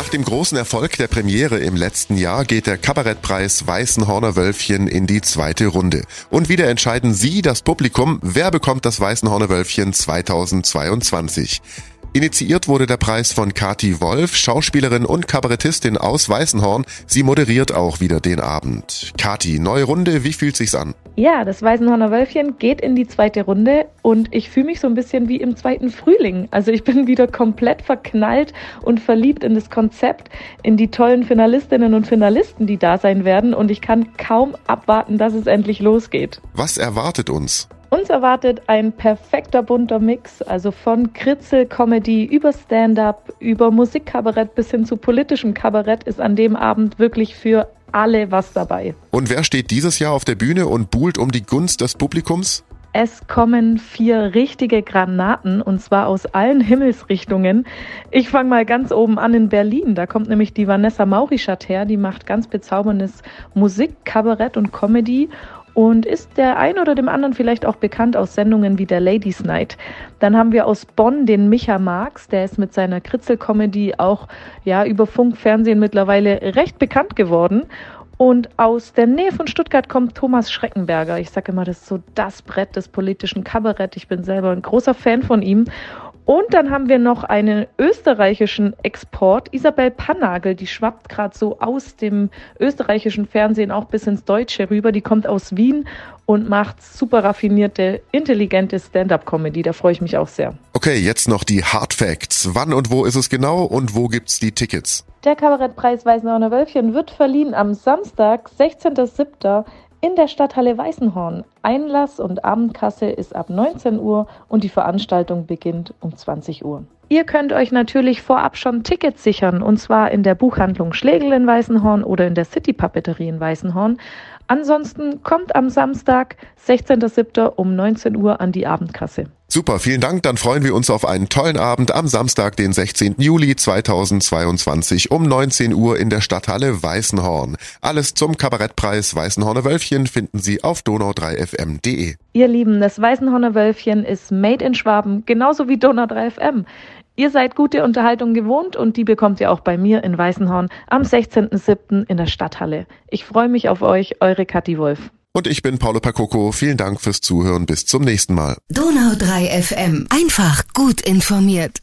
Nach dem großen Erfolg der Premiere im letzten Jahr geht der Kabarettpreis Weißenhorner Wölfchen in die zweite Runde. Und wieder entscheiden Sie, das Publikum, wer bekommt das Weißenhorner Wölfchen 2022. Initiiert wurde der Preis von Kati Wolf, Schauspielerin und Kabarettistin aus Weißenhorn. Sie moderiert auch wieder den Abend. Kati, neue Runde, wie fühlt sich's an? Ja, das Weißenhorner Wölfchen geht in die zweite Runde und ich fühle mich so ein bisschen wie im zweiten Frühling. Also ich bin wieder komplett verknallt und verliebt in das Konzept, in die tollen Finalistinnen und Finalisten, die da sein werden und ich kann kaum abwarten, dass es endlich losgeht. Was erwartet uns? Uns erwartet ein perfekter bunter Mix, also von Kritzel-Comedy über Stand-up, über Musikkabarett bis hin zu politischem Kabarett ist an dem Abend wirklich für alle was dabei. Und wer steht dieses Jahr auf der Bühne und buhlt um die Gunst des Publikums? Es kommen vier richtige Granaten und zwar aus allen Himmelsrichtungen. Ich fange mal ganz oben an in Berlin. Da kommt nämlich die Vanessa Maurischat her. Die macht ganz bezauberndes Musik, Kabarett und Comedy und ist der ein oder dem anderen vielleicht auch bekannt aus Sendungen wie der Ladies Night. Dann haben wir aus Bonn den Micha Marx, der ist mit seiner Kritzel-Comedy auch ja über Funk, Fernsehen mittlerweile recht bekannt geworden. Und aus der Nähe von Stuttgart kommt Thomas Schreckenberger. Ich sage immer, das ist so das Brett des politischen Kabarett. Ich bin selber ein großer Fan von ihm. Und dann haben wir noch einen österreichischen Export, Isabel Pannagel, die schwappt gerade so aus dem österreichischen Fernsehen auch bis ins Deutsche rüber. Die kommt aus Wien und macht super raffinierte, intelligente Stand-up-Comedy. Da freue ich mich auch sehr. Okay, jetzt noch die Hard Facts. Wann und wo ist es genau und wo gibt's die Tickets? Der Kabarettpreis Weißenhorner Wölfchen wird verliehen am Samstag, 16.07 in der Stadthalle Weißenhorn. Einlass und Abendkasse ist ab 19 Uhr und die Veranstaltung beginnt um 20 Uhr. Ihr könnt euch natürlich vorab schon Tickets sichern und zwar in der Buchhandlung Schlegel in Weißenhorn oder in der City Papeterie in Weißenhorn. Ansonsten kommt am Samstag, 16.07. um 19 Uhr an die Abendkasse. Super, vielen Dank. Dann freuen wir uns auf einen tollen Abend am Samstag, den 16. Juli 2022 um 19 Uhr in der Stadthalle Weißenhorn. Alles zum Kabarettpreis Weißenhorner Wölfchen finden Sie auf donau3fm.de. Ihr Lieben, das Weißenhorner Wölfchen ist made in Schwaben, genauso wie Donau3fm. Ihr seid gute Unterhaltung gewohnt und die bekommt ihr auch bei mir in Weißenhorn am 16.07. in der Stadthalle. Ich freue mich auf euch, eure Kathi Wolf. Und ich bin Paulo Pakoko. Vielen Dank fürs Zuhören. Bis zum nächsten Mal. Donau 3 FM. Einfach gut informiert.